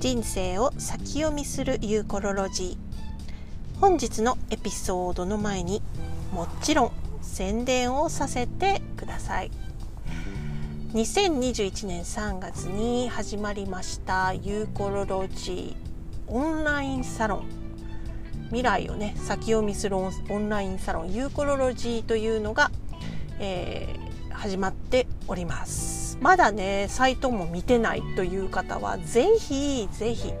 人生を先読みするユーコロロジー。本日のエピソードの前にもちろん宣伝をさせてください。2021年3月に始まりましたユーコロロジー。オンラインサロン。未来をね先読みするオンラインサロン。ユーコロロジーというのが、えー、始まっております。まだねサイトも見てないという方はぜひぜひ、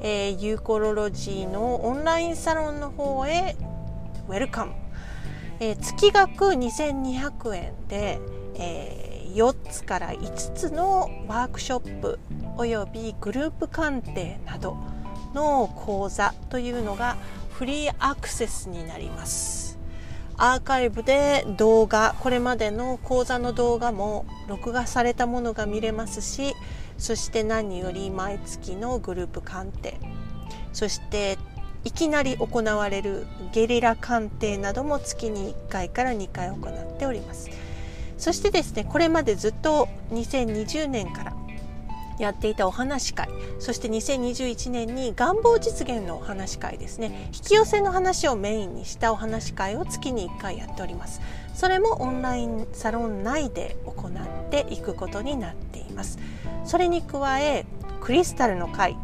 えー、ユーコロロジーのオンラインサロンの方へウェルカム、えー、月額2200円で、えー、4つから5つのワークショップおよびグループ鑑定などの講座というのがフリーアクセスになります。アーカイブで動画これまでの講座の動画も録画されたものが見れますしそして何より毎月のグループ鑑定。そしていきなり行われるゲリラ鑑定なども月に1回から2回行っております。そしてですねこれまでずっと2020年からやっていたお話会。そして2021年に願望実現のお話会ですね。引き寄せの話をメインにしたお話会を月に1回やっております。それもオンラインサロン内で行っていくことになっています。それに加えクリスタルの会。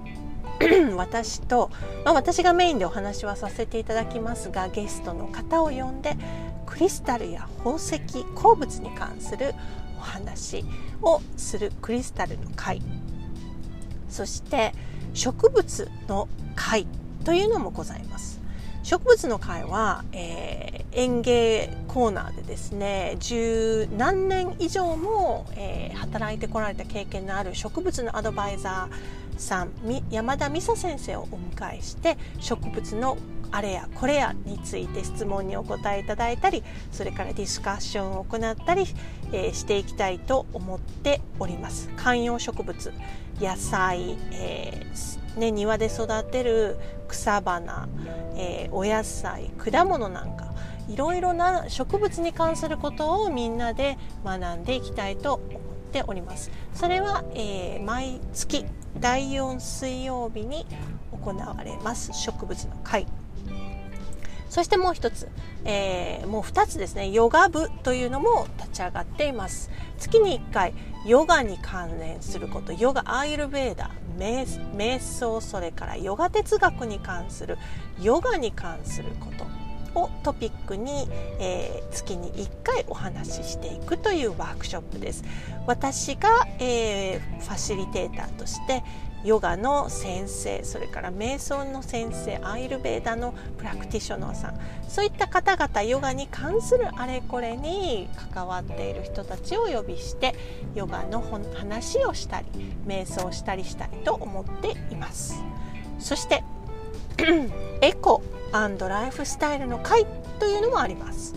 私と、まあ、私がメインでお話はさせていただきますがゲストの方を呼んでクリスタルや宝石鉱物に関するお話をするクリスタルの会。そして植物の会というのもございます。植物の会は、えー、園芸コーナーでですね十何年以上も、えー、働いてこられた経験のある植物のアドバイザーさん山田美沙先生をお迎えして植物のあれやこれやについて質問にお答えいただいたりそれからディスカッションを行ったり、えー、していきたいと思っております。観葉植物野菜、えー、ね、庭で育てる草花、えー、お野菜果物なんかいろいろな植物に関することをみんなで学んでいきたいと思っております。それは、え毎月第4水曜日に行われます植物の会。そしてもう一つ、えー、もう二つですね、ヨガ部というのも立ち上がっています。月に1回、ヨガに関連すること、ヨガ、アーユルベーダ、瞑想、それからヨガ哲学に関する、ヨガに関することをトピックに、えー、月に1回お話ししていくというワークショップです。私が、えー、ファシリテーターとしてヨガの先生それから瞑想の先生アイルベーダのプラクティショナーさん。そういった方々ヨガに関するあれこれに関わっている人たちを呼びしてヨガの話をしたり瞑想したりしたいと思っています。そして エコライフスタイルの会というのもあります。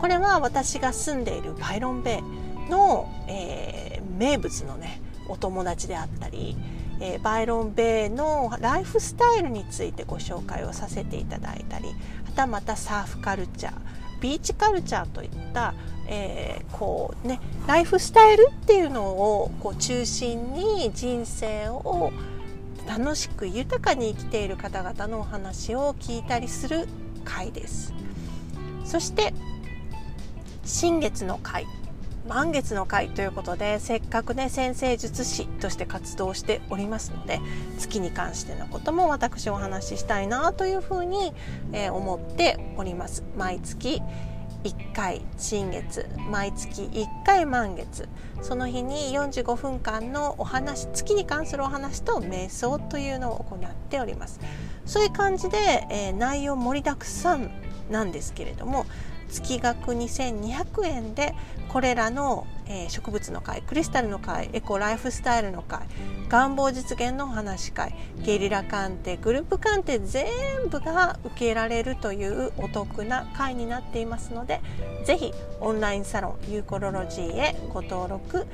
これは私が住んでいるバイロンベイの、えー、名物のねお友達であったりえー、バイロン・ベイのライフスタイルについてご紹介をさせていただいたりはたまたサーフカルチャービーチカルチャーといった、えー、こうねライフスタイルっていうのをこう中心に人生を楽しく豊かに生きている方々のお話を聞いたりする回です。そして新月の回。満月の会ということでせっかくね先生術師として活動しておりますので月に関してのことも私お話ししたいなというふうに、えー、思っております。毎月1回新月毎月1回満月。その日に45分間のお話月に関するお話と瞑想というのを行っております。そういう感じで、えー、内容盛りだくさんなんですけれども月額2200円でこれらの、え、植物の会クリスタルの会エコライフスタイルの会願望実現のお話会ゲリラ鑑定グループ鑑定全部が受けられるというお得な会になっていますのでぜひオンラインサロンユーコロロジーへご登録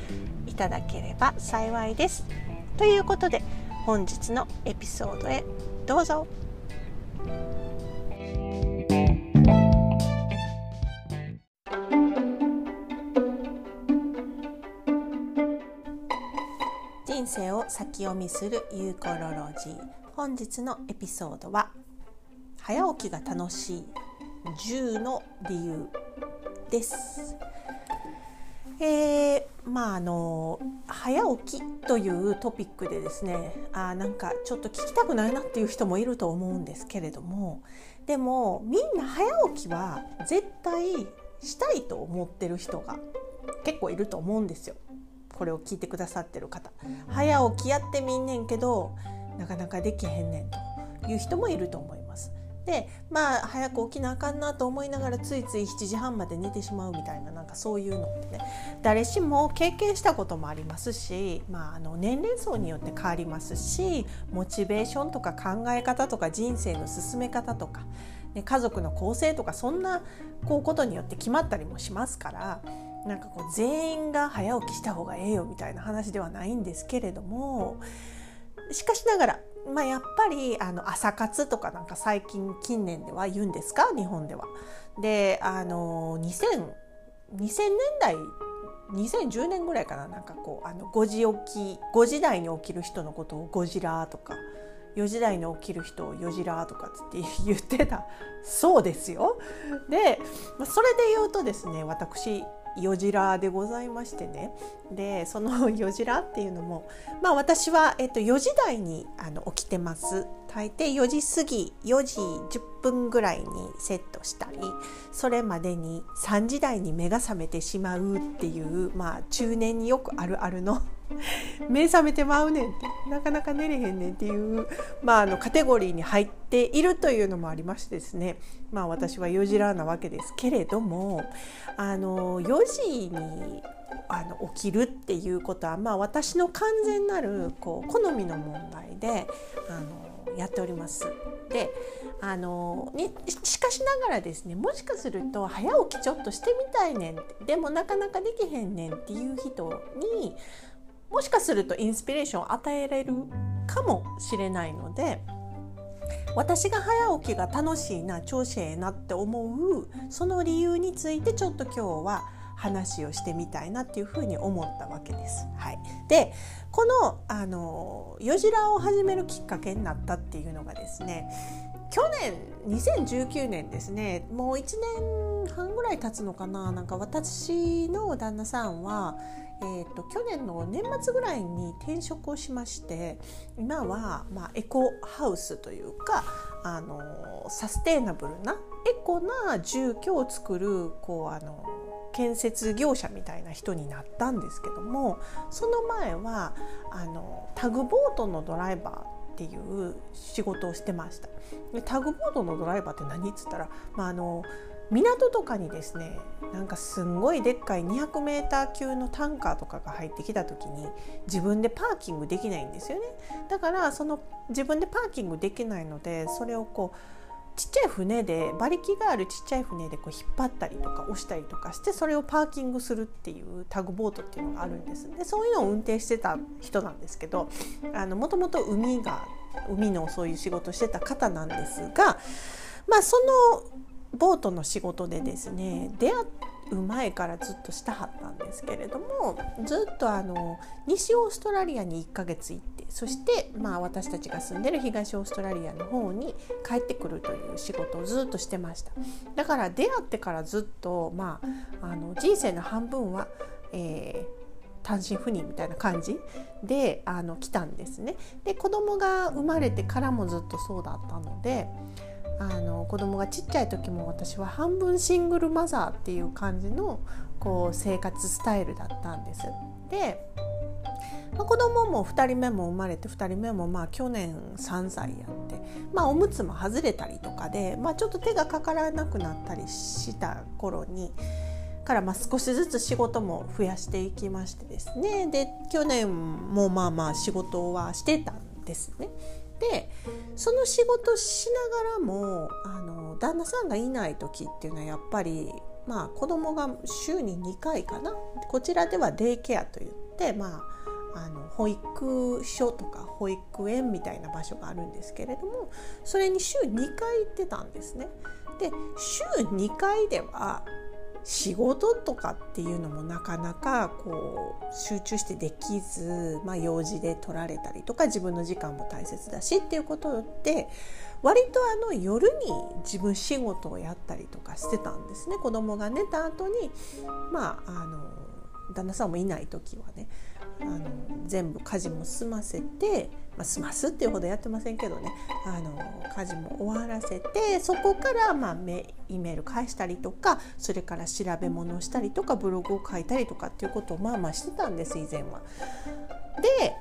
いただければ幸いです。ということで本日のエピソードへどうぞ。人生を先読みするユーコロロジー。本日のエピソードは早起きが楽しい10の理由です。えー、まああの早起きというトピックでですねあなんかちょっと聞きたくないなっていう人もいると思うんですけれどもでもみんな早起きは絶対したいと思ってる人が結構いると思うんですよ。これを聞いてくださってる方早起きやってみんねんけどなかなかできへんねんという人もいると思います。でまあ早く起きなあかんなと思いながらついつい7時半まで寝てしまうみたいななんかそういうのってね誰しも経験したこともありますし、まあ、あの年齢層によって変わりますしモチベーションとか考え方とか人生の進め方とか、ね、家族の構成とかそんなこうことによって決まったりもしますからなんかこう全員が早起きした方がええよみたいな話ではないんですけれどもしかしながら、まあ、やっぱりあの朝活とかなんか最近近年では言うんですか？日本では。であの 2000, 2000年代2010年ぐらいかな？なんかこうあの5時起き5時台に起きる人のことを「ゴジラ」とか4時台に起きる人を「よじら」とかって言ってたそうですよ。でそれで言うとですね私よじらでございましてねでそのよじらっていうのもまあ私は、えっと、4時台にあの起きてます大抵4時過ぎ4時10分ぐらいにセットしたりそれまでに3時台に目が覚めてしまうっていう、まあ、中年によくあるあるの目覚めてまうねんって。なかなか寝れへんねんっていう、まあ、あのカテゴリーに入っているというのもありましてですね。まあ私は4時らなわけですけれどもあの4時にあの起きるっていうことは、まあ、私の完全なるこう好みの問題であのやっております。であのにしかしながらですねもしかすると早起きちょっとしてみたいねんでもなかなかできへんねんっていう人にもしかするとインスピレーションを与えられるかもしれないので私が早起きが楽しいな調子ええなって思うその理由についてちょっと今日は話をしてみたいなっていうふうに思ったわけです。はい、でこのあのよじらを始めるきっかけになったっていうのがですね去年2019年ですねもう1年半ぐらい経つのかななんか私の旦那さんはえーと、去年の年末ぐらいに転職をしまして今は、まあ、エコハウスというかあのサステイナブルなエコな住居を作るこうあの建設業者みたいな人になったんですけどもその前はあのタグボートのドライバーっていう仕事をしてました。でタグボートのドライバーって何っつったら、まあ、あの港とかにですねなんかすんごいでっかい 200m 級のタンカーとかが入ってきた時に自分でパーキングできないんですよね。だからその自分でパーキングできないのでそれをこうちっちゃい船で馬力があるちっちゃい船でこう引っ張ったりとか押したりとかしてそれをパーキングするっていうタグボートっていうのがあるんです。でそういうのを運転してた人なんですけどもともと海が海のそういう仕事してた方なんですがまあそのボートの仕事でですね出会う前からずっとしたはったんですけれどもずっとあの西オーストラリアに1ヶ月行ってそして、まあ、私たちが住んでる東オーストラリアの方に帰ってくるという仕事をずっとしてましただから出会ってからずっと、まあ、あの人生の半分は、えー単身赴任みたいな感じであの来たんですね。で子供が生まれてからもずっとそうだったのであの子供がちっちゃい時も私は半分シングルマザーっていう感じのこう生活スタイルだったんです。で、まあ、子供も2人目も生まれて2人目もまあ去年3歳やって、まあ、おむつも外れたりとかで、まあ、ちょっと手がかからなくなったりした頃に。からまあ少しずつ仕事も増やしていきましてですねで去年もまあまあ仕事はしてたんですね。でその仕事しながらもあの旦那さんがいない時っていうのはやっぱりまあ子供が週に2回かなこちらではデイケアといってまああの保育所とか保育園みたいな場所があるんですけれどもそれに週2回行ってたんですね。で週2回では仕事とかっていうのもなかなかこう集中してできず、まあ、用事で取られたりとか自分の時間も大切だしっていうことで割とあの夜に自分仕事をやったりとかしてたんですね。子供が寝た後にまああの旦那さんもいない時はね。あの全部家事も済ませて、まあ、済ますっていうほどやってませんけどねあの家事も終わらせてそこからまあメメール返したりとかそれから調べ物をしたりとかブログを書いたりとかっていうことをまあまあしてたんです以前は。で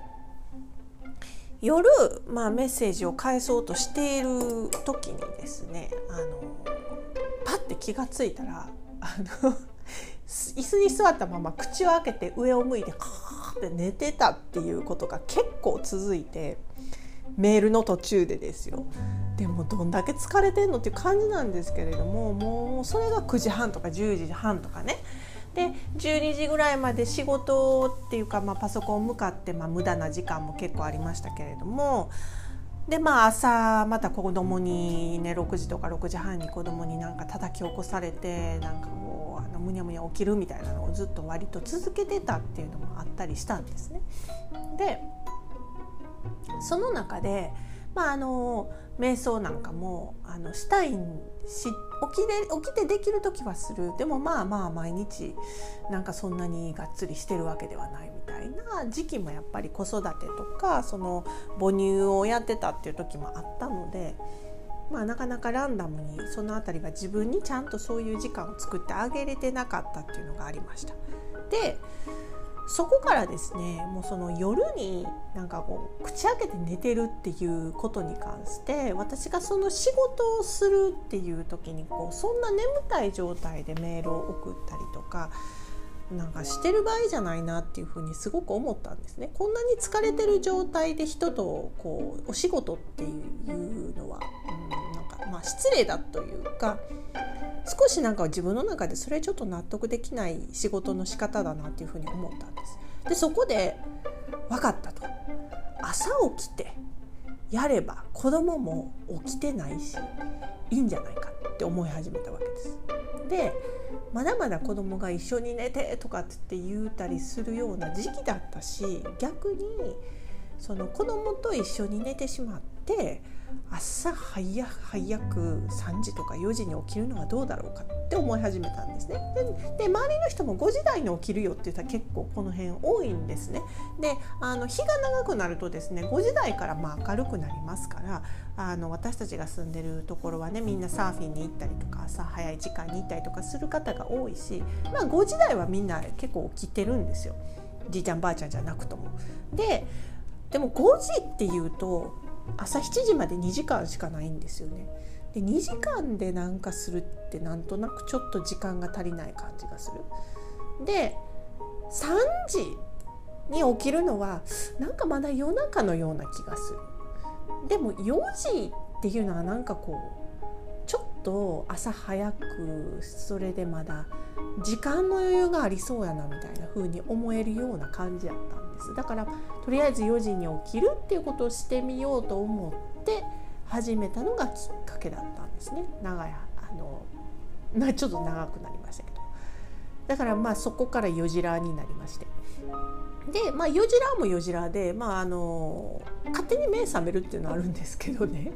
夜、まあ、メッセージを返そうとしている時にですねあのパッて気が付いたらあの 椅子に座ったまま口を開けて上を向いてカーって寝てたっていうことが結構続いてメールの途中でですよ。でもどんだけ疲れてんのっていう感じなんですけれどももうそれが9時半とか10時半とかねで12時ぐらいまで仕事っていうか、まあ、パソコン向かって、まあ、無駄な時間も結構ありましたけれどもでまあ朝また子供にね6時とか6時半に子供になんか叩き起こされてなんかこうむにゃむにゃ起きるみたいなのをずっと割と続けてたっていうのもあったりしたんですね。でその中でまあ、あの瞑想なんかもあのしたいし起きで起きてできる時はするでもまあまあ毎日なんかそんなにがっつりしてるわけではないみたいな時期もやっぱり子育てとかその母乳をやってたっていう時もあったので。まあ、なかなかランダムにその辺りは自分にちゃんとそういう時間を作ってあげれてなかったっていうのがありました。でそこからですねもうその夜になんかこう口開けて寝てるっていうことに関して私がその仕事をするっていう時にこうそんな眠たい状態でメールを送ったりとかなんかしてる場合じゃないなっていうふうにすごく思ったんですね。こんなに疲れてる状態で人とこうお仕事っていうのは、うん、なんかまあ失礼だというか少しなんか自分の中でそれちょっと納得できない仕事の仕方だなっていうふうに思ったんです。でそこで分かったと朝起きてやれば子供も起きてないしいいんじゃないかって思い始めたわけです。でまだまだ子供が一緒に寝てとかって言うたりするような時期だったし逆にその子供と一緒に寝てしまって朝早早く3時とか4時に起きるのはどうだろうかって思い始めたんですね。で周りの人も5時台に起きるよって言ったら結構この辺多いんですね。であの日が長くなるとですね5時台からまあ明るくなりますからあの私たちが住んでるところはねみんなサーフィンに行ったりとか朝早い時間に行ったりとかする方が多いし、まあ、5時台はみんな結構起きてるんですよじいちゃんばあちゃんじゃなくとも。ででも5時っていうと朝7時まで2時間しかないんですよね。で2時間でなんかするってなんとなくちょっと時間が足りない感じがする。で3時に起きるのはなんかまだ夜中のような気がする。でも4時っていうのはなんかこうと朝早くそれでまだ時間の余裕がありそうやなみたいな風に思えるような感じやったんです。だからとりあえず4時に起きるっていうことをしてみようと思って始めたのがきっかけだったんですね。長いあのまちょっと長くなりましたけど。だからまあそこから4時らになりまして。でまあ4時らも4時らでまああの勝手に目覚めるっていうのはあるんですけどね。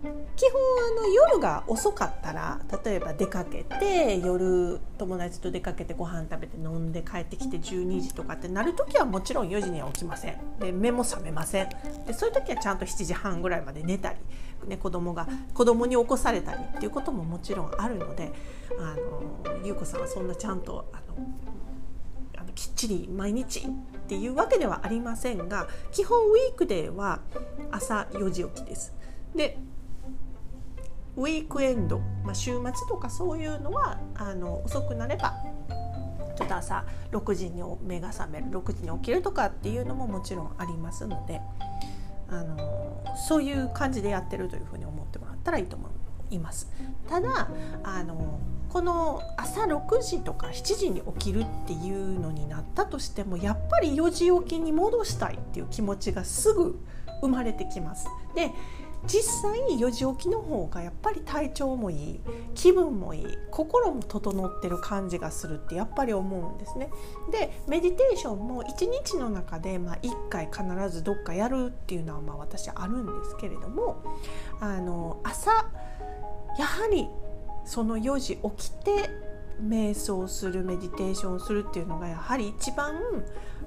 基本あの夜が遅かったら例えば出かけて夜友達と出かけてご飯食べて飲んで帰ってきて12時とかってなる時はもちろん4時には起きませんで目も覚めませんでそういう時はちゃんと7時半ぐらいまで寝たり、ね、子供が子供に起こされたりっていうことももちろんあるのであの優子さんはそんなちゃんとあのあのきっちり毎日っていうわけではありませんが基本ウィークデーは朝4時起きです。でウィークエンド、まあ、週末とかそういうのはあの遅くなればちょっと朝6時に目が覚める6時に起きるとかっていうのももちろんありますのであのそういう感じでやってるというふうに思ってもらったらいいと思います。ただあのこの朝6時とか7時に起きるっていうのになったとしてもやっぱり4時起きに戻したいっていう気持ちがすぐ生まれてきます。で実際4時起きの方がやっぱり体調もいい気分もいい心も整ってる感じがするってやっぱり思うんですね。でメディテーションも1日の中で、まあ、1回必ずどっかやるっていうのはまあ私あるんですけれどもあの朝やはりその4時起きて瞑想するメディテーションするっていうのがやはり一番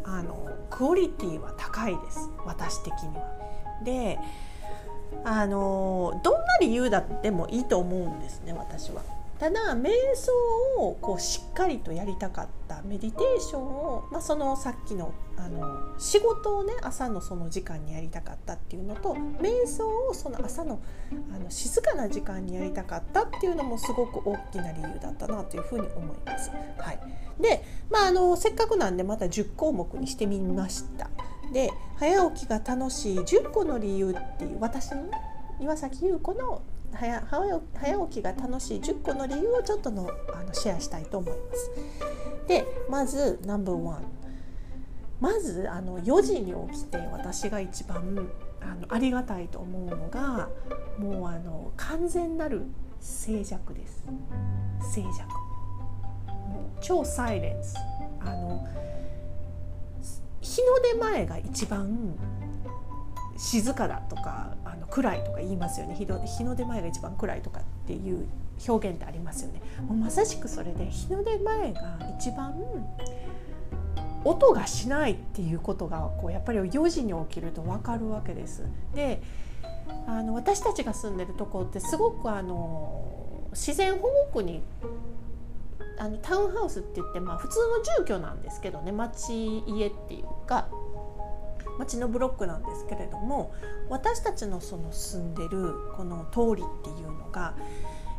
あのクオリティは高いです私的には。であのどんな理由だってもいいと思うんですね私は。ただ瞑想をこうしっかりとやりたかったメディテーションを、まあ、そのさっきのあの仕事をね朝のその時間にやりたかったっていうのと瞑想をその朝のあの静かな時間にやりたかったっていうのもすごく大きな理由だったなというふうに思います。はい、で、まあ、あのせっかくなんでまた10項目にしてみました。で早起きが楽しい10個の理由っていう私の、ね、岩崎優子の早早起きが楽しい10個の理由をちょっとのあのシェアしたいと思います。でまずナンバーワン。まずあの4時に起きて私が一番あのありがたいと思うのがもうあの完全なる静寂です。静寂。もう超サイレンス。あの日の出前が一番静かだとかあの暗いとか言いますよね日の出前が一番暗いとかっていう表現ってありますよねもうまさしくそれで日の出前が一番音がしないっていうことがこうやっぱり4時に起きると分かるわけです。であの私たちが住んでるとこってすごくあの自然保護区にあのタウンハウスって言って、まあ、普通の住居なんですけどね町家っていうか町のブロックなんですけれども私たちのその住んでるこの通りっていうのが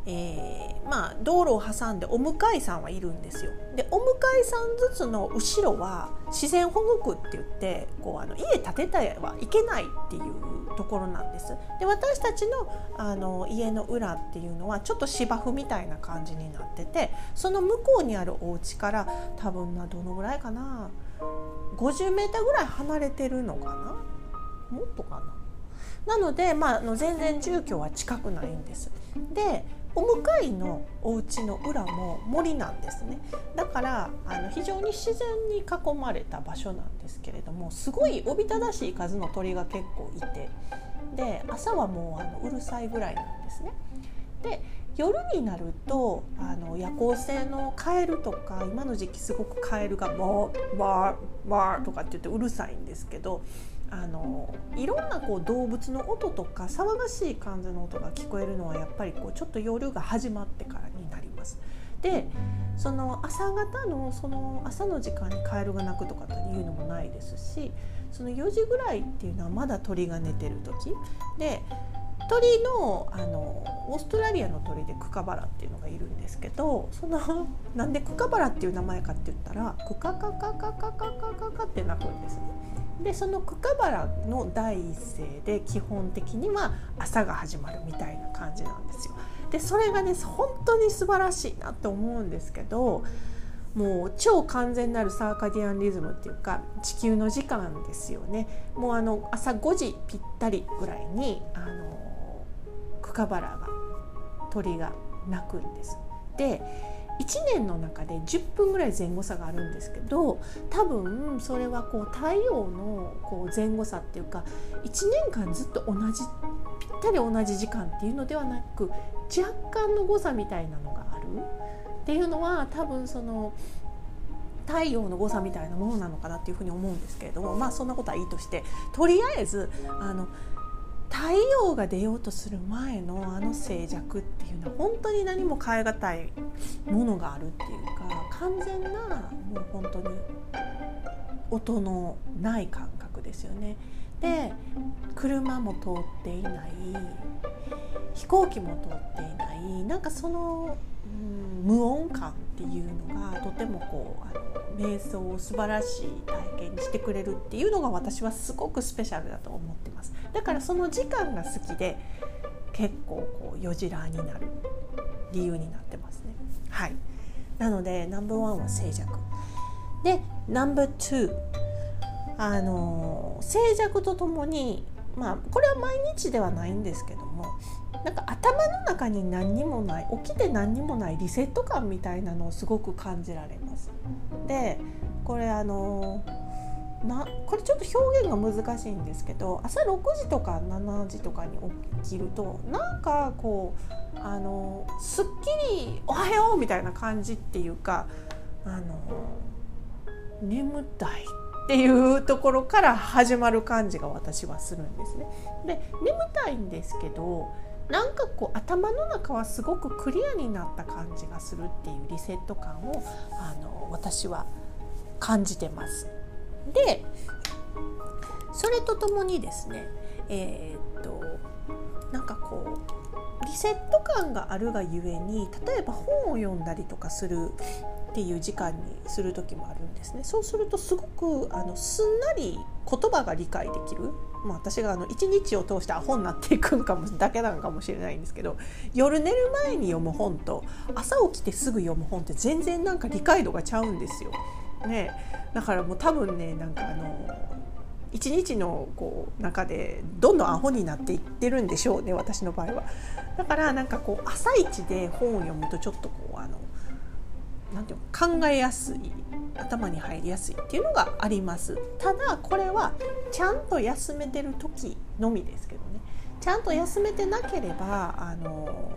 えー、まあ道路を挟んでお向かいさんはいるんですよ。でお向かいさんずつの後ろは自然保護区って言ってこうあの家建ててはいけないっていうところなんです。で私たちのあの家の裏っていうのはちょっと芝生みたいな感じになっててその向こうにあるお家から多分などのぐらいかな50メーターぐらい離れてるのかな？もっとかな？なので、まあ、の全然住居は近くないんです。でお向かいのお家の裏も森なんですねだからあの非常に自然に囲まれた場所なんですけれどもすごいおびただしい数の鳥が結構いてで朝はもうあのうるさいぐらいなんですね。で夜になるとあの夜行性のカエルとか今の時期すごくカエルが「バーバーバー」とかって言ってうるさいんですけどあのいろんなこう動物の音とか騒がしい感じの音が聞こえるのはやっぱりこうちょっと夜が始まってからになります。でその朝方のその朝の時間にカエルが鳴くとかっていうのもないですしその4時ぐらいっていうのはまだ鳥が寝てる時で鳥のあのオーストラリアの鳥でクカバラっていうのがいるんですけどそのなんでクカバラっていう名前かって言ったらクカカカカカカカカカって鳴くんですね。でそのクカバラの第一声で基本的には朝が始まるみたいな感じなんですよ。でそれがね本当に素晴らしいなと思うんですけどもう超完全なるサーカディアンリズムっていうか地球の時間ですよね。もうあの朝5時ぴったりぐらいにあのクカバラが鳥が鳴くんです。で1年の中で10分ぐらい前後差があるんですけど多分それはこう太陽のこう前後差っていうか1年間ずっと同じぴったり同じ時間っていうのではなく若干の誤差みたいなのがある。っていうのは多分その太陽の誤差みたいなものなのかなっていうふうに思うんですけれどもまあそんなことはいいとしてとりあえずあの太陽が出ようとする前のあの静寂っていうのは本当に何も変え難いものがあるっていうか完全なもう本当に音のない感覚ですよね。で車も通っていない飛行機も通っていないなんかその、無音感っていうのがとてもこうあの瞑想を素晴らしい体験にしてくれるっていうのが私はすごくスペシャルだと思ってます。だからその時間が好きで結構こう夜ジラーになる理由になってますね。はい、なのでナンバーワンは静寂でナンバーツーあの静寂とともにまあこれは毎日ではないんですけどもなんか頭の中に何にもない起きて何にもないリセット感みたいなのをすごく感じられます。でこれあのなこれちょっと表現が難しいんですけど朝6時とか7時とかに起きるとなんかこうあのすっきり「おはよう」みたいな感じっていうかあの眠たいっていうところから始まる感じが私はするんですね。で眠たいんですけどなんかこう頭の中はすごくクリアになった感じがするっていうリセット感をあの私は感じてます。でそれとともにですねえー、っとなんかこうリセット感があるがゆえに例えば本を読んだりとかするっていう時間にする時もあるんですね。そうするとすごくあのすんなり言葉が理解できる、まあ、私があの一日を通してアホになっていくのかもだけなのかもしれないんですけど夜寝る前に読む本と朝起きてすぐ読む本って全然なんか理解度がちゃうんですよ。ね、だからもう多分ねなんかあの一日のこう中でどんどんアホになっていってるんでしょうね私の場合は。だからなんかこう朝一で本を読むとちょっとこうあのなんていう考えやすい頭に入りやすいっていうのがあります。ただこれはちゃんと休めてる時のみですけどね。ちゃんと休めてなければあの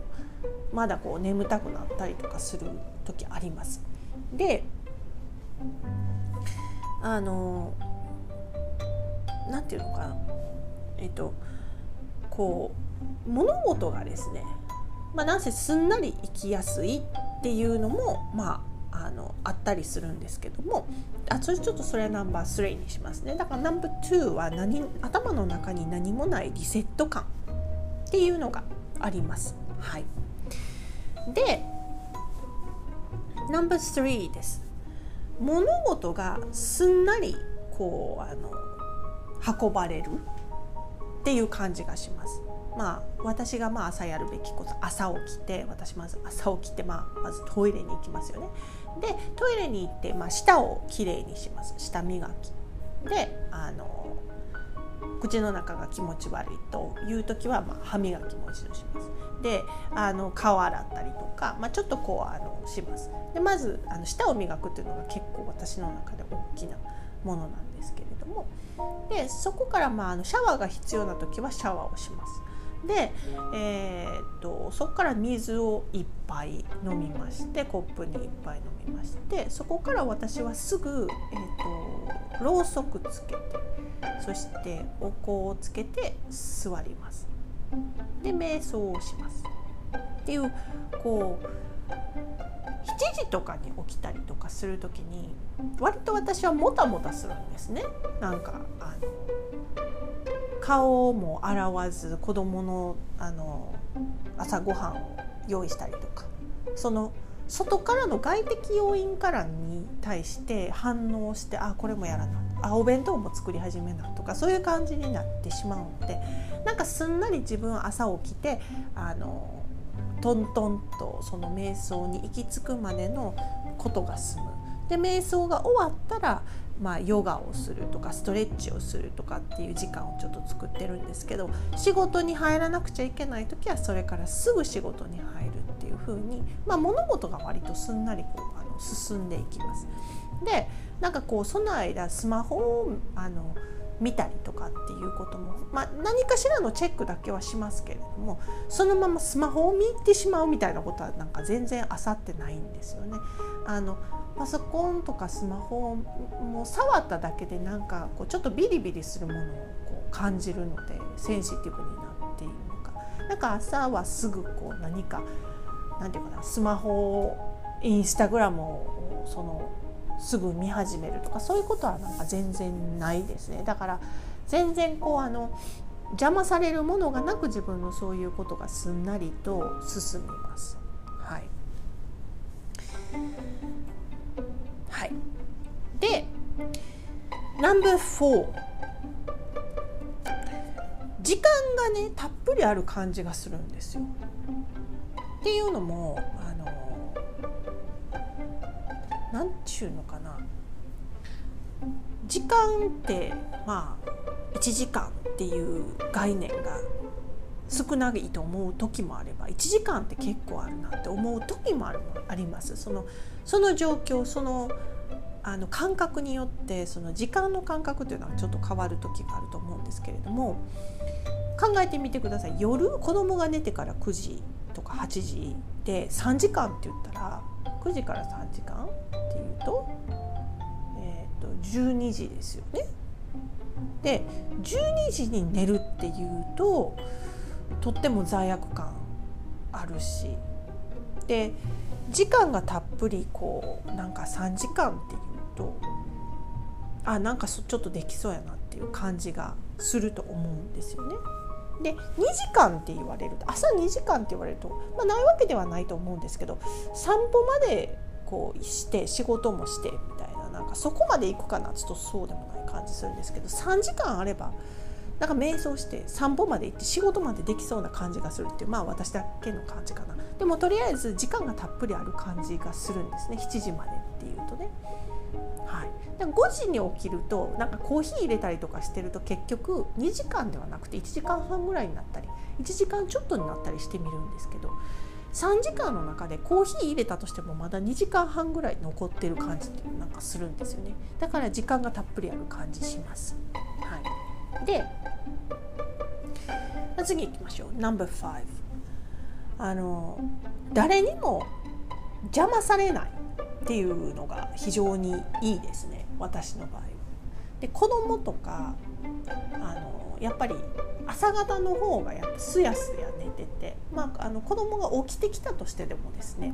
まだこう眠たくなったりとかする時あります。であのなんていうのかな。えっとこう物事がですねまあ、なんせすんなり生きやすいっていうのもまああのあったりするんですけどもあそれちょっとそれはナンバー3にしますね。だからナンバー2は何頭の中に何もないリセット感っていうのがあります。はい、でナンバー3です。物事がすんなりこうあの運ばれるっていう感じがします。まあ、私がまあ朝やるべきこと朝起きて私まず朝起きて、まあ、まずトイレに行きますよね。でトイレに行って、まあ、舌をきれいにします舌磨き。であの口の中が気持ち悪いという時は、まあ、歯磨きも一度します。であの顔洗ったりとか、まあ、ちょっとこうあのします。でまずあの舌を磨くっていうのが結構私の中で大きなものなんですけれどもでそこからまああのシャワーが必要な時はシャワーをします。で、えー、っとそこから水を1杯飲みましてコップに1杯飲みましてそこから私はすぐ、えー、っとろうそくつけてそしてお香をつけて座ります。で瞑想をします。っていうこう7時とかに起きたりとかする時に割と私はもたもたするんですね。なんかあの顔も洗わず子供のあの朝ごはんを用意したりとか。その外からの外的要因からに対して反応してあこれもやらなあお弁当も作り始めなとかそういう感じになってしまうのでなんかすんなり自分朝起きてあのトントンとその瞑想に行き着くまでのことが済む。で瞑想が終わったらまあ、ヨガをするとかストレッチをするとかっていう時間をちょっと作ってるんですけど仕事に入らなくちゃいけない時はそれからすぐ仕事に入るっていう風にまあ、物事が割とすんなりこうあの進んでいきます。でなんかこうその間スマホをあの見たりとかっていうことも、まあ、何かしらのチェックだけはしますけれどもそのままスマホを見てしまうみたいなことはなんか全然あさってないんですよね。あのパソコンとかスマホも触っただけでなんかこうちょっとビリビリするものをこう感じるのでセンシティブになっているのかなんか朝はすぐこう何か何て言うかなスマホインスタグラムをそのすぐ見始めるとかそういうことはなんか全然ないですねだから全然こうあの邪魔されるものがなく自分のそういうことがすんなりと進みます。はいはい、でナンバー4時間がねたっぷりある感じがするんですよ。っていうのもあのなんちゅうのかな。時間ってまあ1時間っていう概念が少ないと思う時もあれば1時間って結構あるなって思う時もあるあります。そのその状況そのあの感覚によってその時間の感覚というのはちょっと変わる時があると思うんですけれども考えてみてください。夜子供が寝てから9時とか8時で3時間って言ったら9時から3時間,、12時ですよね。で12時に寝るっていうととっても罪悪感あるしで時間がたっぷりこうなんか3時間っていうとあなんかちょっとできそうやなっていう感じがすると思うんですよね。で2時間って言われると朝2時間って言われると、まあ、ないわけではないと思うんですけど散歩までこうして仕事もしてかそこまで行くかなちょっとそうでもない感じするんですけど3時間あればなんか瞑想して散歩まで行って仕事までできそうな感じがするっていうまあ私だけの感じかな。でもとりあえず時間がたっぷりある感じがするんですね。7時までっていうとね。5時に起きるとなんかコーヒー入れたりとかしてると結局2時間ではなくて1時間半ぐらいになったり1時間ちょっとになったりしてみるんですけど3時間の中でコーヒー入れたとしてもまだ2時間半ぐらい残ってる感じっていうなんかするんですよね。だから時間がたっぷりある感じします。はい、で次行きましょう。No.5 あの誰にも邪魔されないっていうのが非常にいいですね。私の場合は。で子供とかあのやっぱり朝方の方がやっぱすやすや寝てて、まあ、あの子供が起きてきたとしてでもですね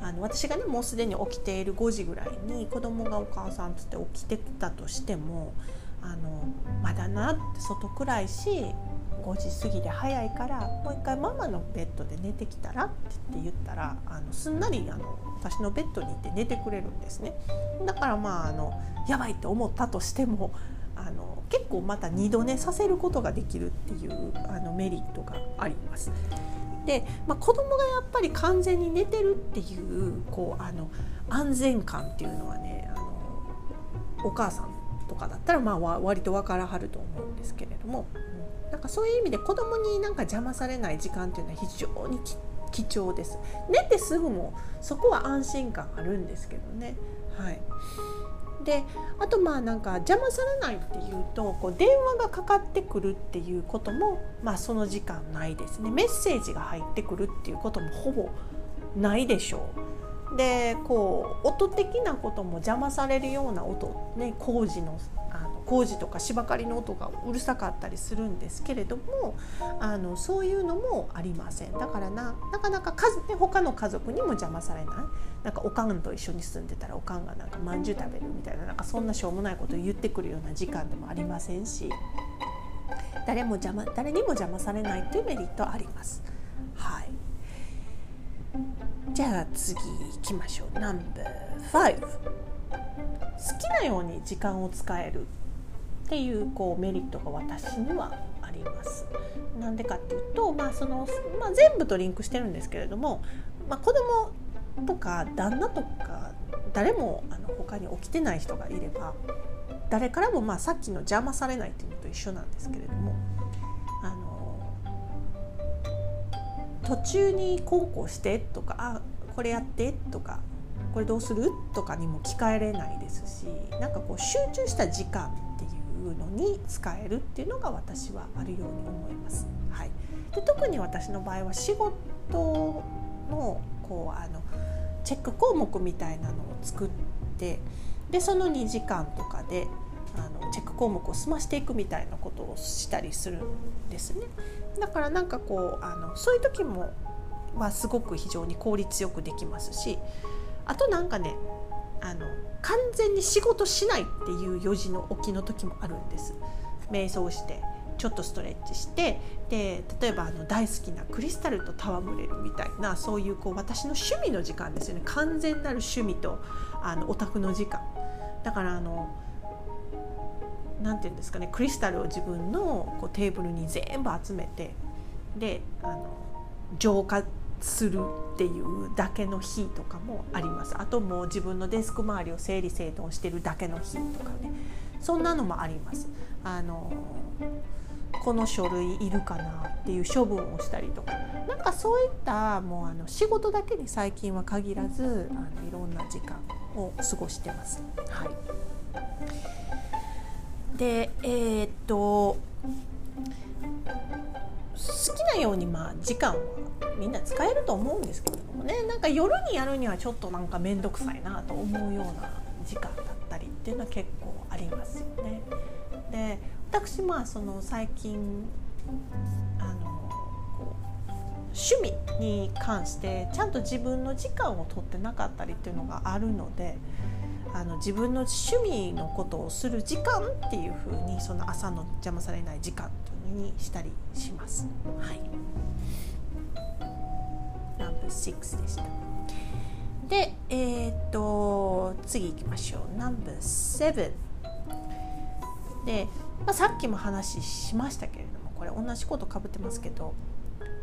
あの私がねもうすでに起きている5時ぐらいに子供がお母さんつって起きてきたとしてもあのまだなって外暗いし5時過ぎで早いからもう一回ママのベッドで寝てきたらって言ったらあのすんなりあの私のベッドに行って寝てくれるんですね。だからまああのやばいって思ったとしてもあの結構また二度寝させることができるっていうあのメリットがあります。で、まあ、子供がやっぱり完全に寝てるっていうこうあの安全感っていうのはねあのお母さんとかだったらまあ割と分からはると思うんですけれども、なんかそういう意味で子供になんか邪魔されない時間っていうのは非常に貴重です。寝てすぐもそこは安心感あるんですけどね。はい。であとまあなんか邪魔されないっていうとこう電話がかかってくるっていうこともまあその時間ないですね。メッセージが入ってくるっていうこともほぼないでしょう。でこう音的なことも邪魔されるような音ね工事の工事とか芝刈りの音がうるさかったりするんですけれどもあのそういうのもありません。だからななかなか家、ね、他の家族にも邪魔されない。なんかおかんと一緒に住んでたらおかんがなんかまんじゅう食べるみたいななんかそんなしょうもないことを言ってくるような時間でもありませんし誰も邪魔誰にも邪魔されないというメリットはあります。はい。じゃあ次行きましょう。No.5 好きなように時間を使える。っていうこうメリットが私にはあります。なんでかっていうと、まあそのまあ、全部とリンクしてるんですけれども、まあ、子供とか旦那とか誰もあの他に起きてない人がいれば誰からもまあさっきの邪魔されないっていうのと一緒なんですけれどもあの途中にこうこうしてとかあこれやってとかこれどうするとかにも聞かれないですしなんかこう集中した時間に使えるっていうのが私はあるように思います。はい、で特に私の場合は仕事のこうあのチェック項目みたいなのを作ってでその2時間とかであのチェック項目を済ましていくみたいなことをしたりするんですね。だからなんかこうあのそういう時も、まあ、すごく非常に効率よくできますしあとなんかねあの完全に仕事しないっていう4時の起きの時もあるんです。瞑想してちょっとストレッチしてで例えばあの大好きなクリスタルと戯れるみたいなそういうこう私の趣味の時間ですよね。完全なる趣味とあのオタクの時間。だからあのなんて言うんですかねクリスタルを自分のこうテーブルに全部集めてであの浄化するっていうだけの日とかもありますあともう自分のデスク周りを整理整頓してるだけの日とかねそんなのもあります。あのこの書類いるかなっていう処分をしたりとかなんかそういったもうあの仕事だけに最近は限らずあのいろんな時間を過ごしてます。はい、でえー、っと好きなようにまあ時間はみんな使えると思うんですけれどもねなんか夜にやるにはちょっとなんか面倒くさいなと思うような時間だったりっていうのは結構ありますよね。で私まあその最近あの趣味に関してちゃんと自分の時間を取ってなかったりっていうのがあるのであの自分の趣味のことをする時間っていうふうにその朝の邪魔されない時間っていうにしたりします。はい。6でした。で、えー、っと次行きましょう。ナンバー7。で、まあ、さっきも話しましたけれどもこれ同じことかぶってますけど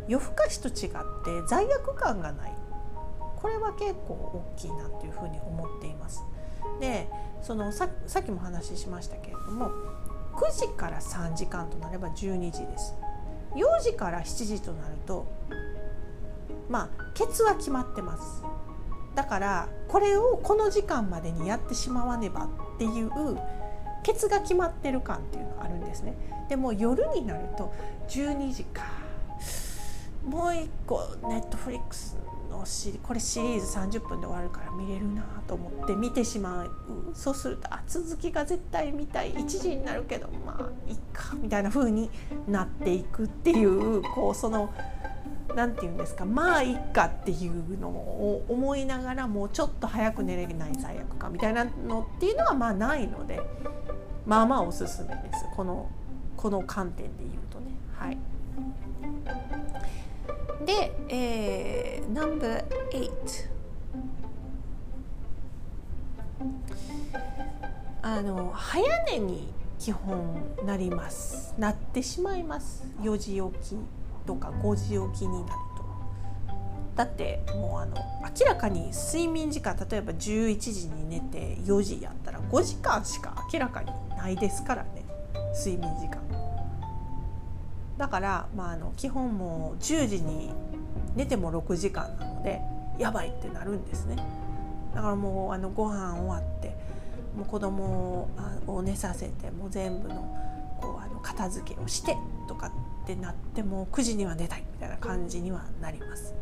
夜更かしと違って罪悪感がないこれは結構大きいなというふうに思っています。でそのささっきも話しましたけれども9時から3時間となれば12時です。4時から7時となるとまあケツは決まってます。だからこれをこの時間までにやってしまわねばっていうケツが決まってる感っていうのがあるんですね。でも夜になると12時か。もう一個ネットフリックスのシこれシリーズ30分で終わるから見れるなと思って見てしまう。そうするとあ続きが絶対見たい。1時になるけどまあいっかみたいな風になっていくっていうこうその何て言うんですかまあいっかっていうのを思いながらもうちょっと早く寝れない罪悪感みたいなのっていうのはまあないのでまあまあおすすめです。このこの観点で言うとね。はい。で、えー、No.8 あの早寝に基本なります。なってしまいます。4時起き。とか5時起きになると。だってもうあの明らかに睡眠時間例えば11時に寝て4時やったら5時間しか明らかにないですからね。睡眠時間。だから、まあ、あの基本もう10時に寝ても6時間なのでやばいってなるんですね。だからもうあのご飯終わってもう子供を寝させてもう全部のこうあの片付けをしてとかってなっても9時には寝たいみたいな感じにはなります。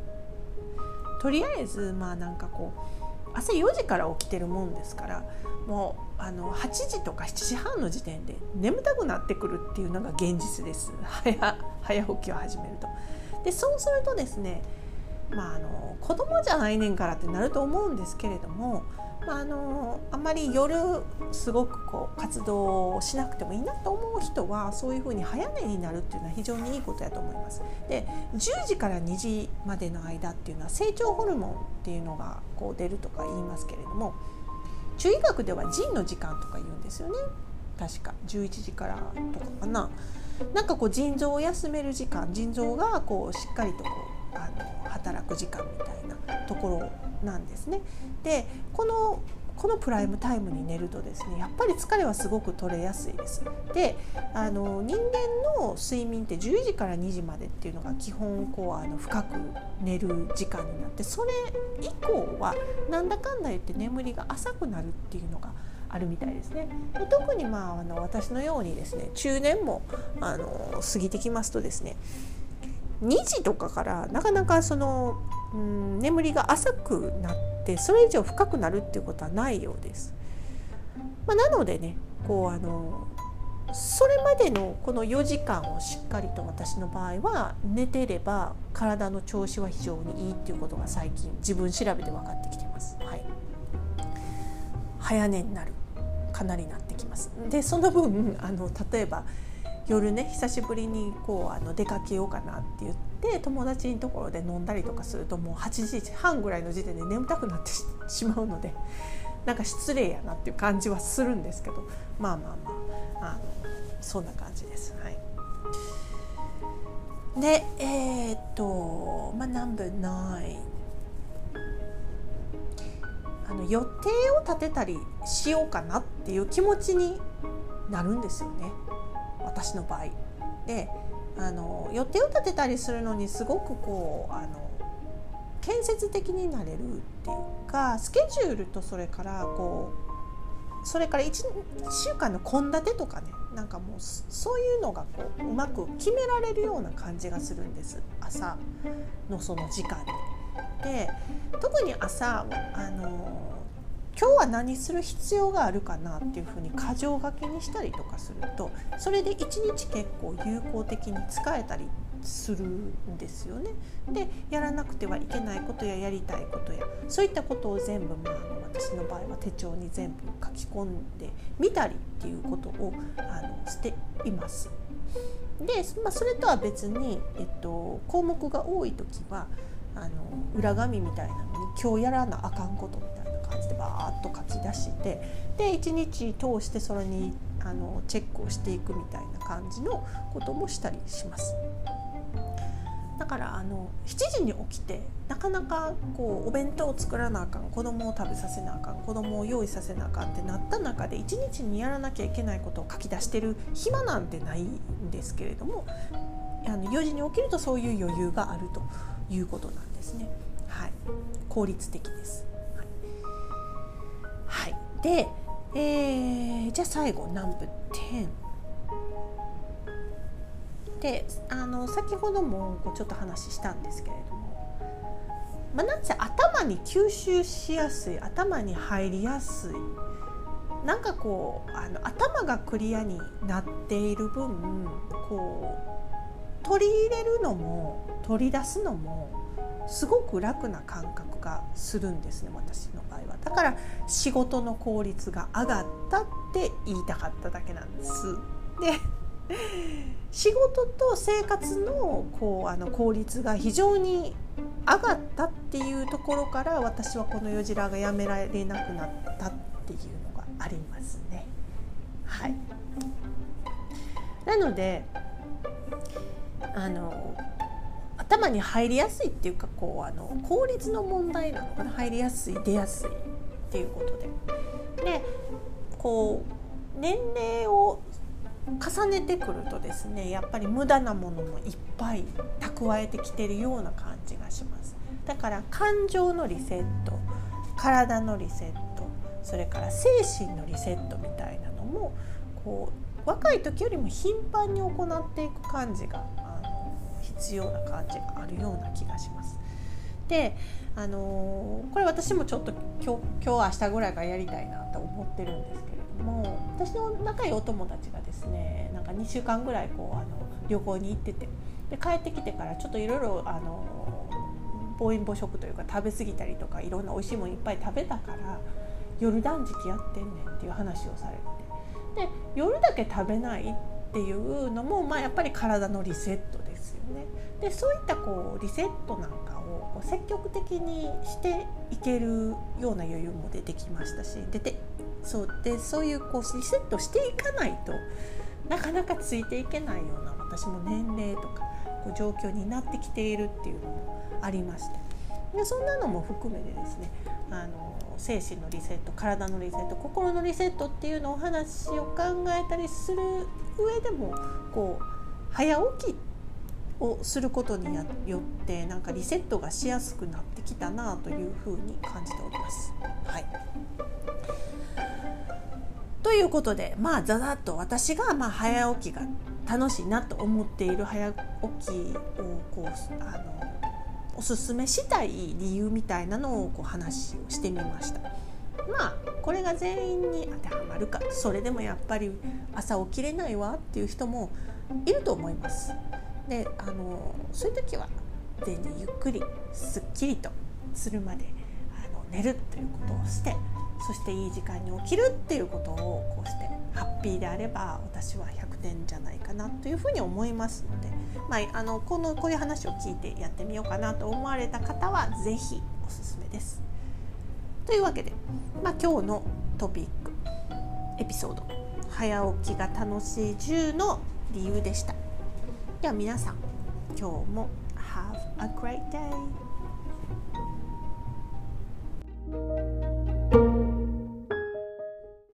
とりあえずまあなんかこう朝4時から起きてるもんですからもうあの8時とか7時半の時点で眠たくなってくるっていうのが現実です早早起きを始めると。でそうするとですねまああの子供じゃないねんからってなると思うんですけれどもまあ、あのあんまり夜すごくこう活動をしなくてもいいなと思う人はそういうふうに早寝になるっていうのは非常にいいことやと思います。で10時から2時までの間っていうのは成長ホルモンっていうのがこう出るとか言いますけれども中医学では腎の時間とか言うんですよね確か11時からとかかな。なんかこう腎臓を休める時間腎臓がこうしっかりとこうあの働く時間みたいなところなんですね。でこのこのプライムタイムに寝るとですねやっぱり疲れはすごく取れやすいです。であの人間の睡眠って10時から2時までっていうのが基本こうあの深く寝る時間になってそれ以降はなんだかんだ言って眠りが浅くなるっていうのがあるみたいですね。で特にまああの私のようにですね中年もあの過ぎてきますとですね2時とかからなかなかそのうん眠りが浅くなってそれ以上深くなるっていうことはないようです。まあ、なのでねこうあのそれまでのこの4時間をしっかりと私の場合は寝てれば体の調子は非常にいいっていうことが最近自分調べで分かってきてます。はい、早寝になるかなりなってきます。でその分あの例えば夜ね久しぶりにこうあの出かけようかなって言って友達のところで飲んだりとかするともう8時半ぐらいの時点で眠たくなってし まうのでなんか失礼やなっていう感じはするんですけどまあまあまああのそんな感じです。はい、でえー、っとまあ南部ないあの予定を立てたりしようかなっていう気持ちになるんですよね私の場合。であの予定を立てたりするのにすごくこうあの建設的になれるっていうかスケジュールとそれからこうそれから 1, 1週間の献立とかねなんかもうそういうのがこううまく決められるような感じがするんです朝のその時間に。で特に朝あの今日は何する必要があるかなっていうふうに箇条書きにしたりとかするとそれで一日結構有効的に使えたりするんですよね。でやらなくてはいけないことややりたいことやそういったことを全部、まあ、私の場合は手帳に全部書き込んでみたりっていうことをあのしています。で、まあ、それとは別に、えっと、項目が多い時はあの裏紙みたいなのに今日やらなあかんことみたいな感じでバーッと書き出してで1日通してそれにあのチェックをしていくみたいな感じのこともしたりします。だからあの7時に起きてなかなかこうお弁当を作らなあかん子供を食べさせなあかん子供を用意させなあかんってなった中で1日にやらなきゃいけないことを書き出してる暇なんてないんですけれどもあの4時に起きるとそういう余裕があるということなんですね。はい、効率的です。で、えー、じゃあ最後南部10。であの先ほどもちょっと話したんですけれども、まあ、なんせ頭に吸収しやすい頭に入りやすいなんかこうあの頭がクリアになっている分こう取り入れるのも取り出すのもすごく楽な感覚がするんですね私の場合は。だから仕事の効率が上がったって言いたかっただけなんです。で仕事と生活のこうあの効率が非常に上がったっていうところから私はこのよじらがやめられなくなったっていうのがありますね。はい、なのであの頭に入りやすいっていうかこうあの効率の問題なのかな。入りやすい出やすいっていうことで。でこう年齢を重ねてくるとですねやっぱり無駄なものもいっぱい蓄えてきてるような感じがします。だから感情のリセット体のリセットそれから精神のリセットみたいなのもこう若い時よりも頻繁に行っていく感じが必要な感じがあるような気がします。であのー、これ私もちょっと今日今日明日ぐらいからやりたいなと思ってるんですけれども私の仲いいお友達がですねなんか2週間ぐらいこうあの旅行に行っててで帰ってきてからちょっといろいろあの暴飲暴食というか食べ過ぎたりとかいろんな美味しいものいっぱい食べたから夜断食やってんねんっていう話をされてで夜だけ食べないっていうのも、まあ、やっぱり体のリセットですよね。でそういったこうリセットなんかを積極的にしていけるような余裕も出てきましたし出てそうでそういうこうリセットしていかないとなかなかついていけないような私も年齢とかこう状況になってきているっていうのもありましてでそんなのも含めてですねあの精神のリセット体のリセット心のリセットっていうのをお話を考えたりする上でもこう早起きをすることによってなんかリセットがしやすくなってきたなというふうに感じております。はいということでまあざざっと私がまあ早起きが楽しいなと思っている早起きをこうあのおすすめしたい理由みたいなのをこう話をしてみました。まあこれが全員に当てはまるかそれでもやっぱり朝起きれないわっていう人もいると思います。であのそういう時は全然ゆっくりすっきりとするまであの寝るということをしてそしていい時間に起きるっていうことをこうしてハッピーであれば私は100点じゃないかなというふうに思いますので、まあ、あのこのこういう話を聞いてやってみようかなと思われた方は是非おすすめです。というわけで、まあ、今日のトピックエピソード「早起きが楽しい10の理由」でした。では皆さん今日も Have a great day!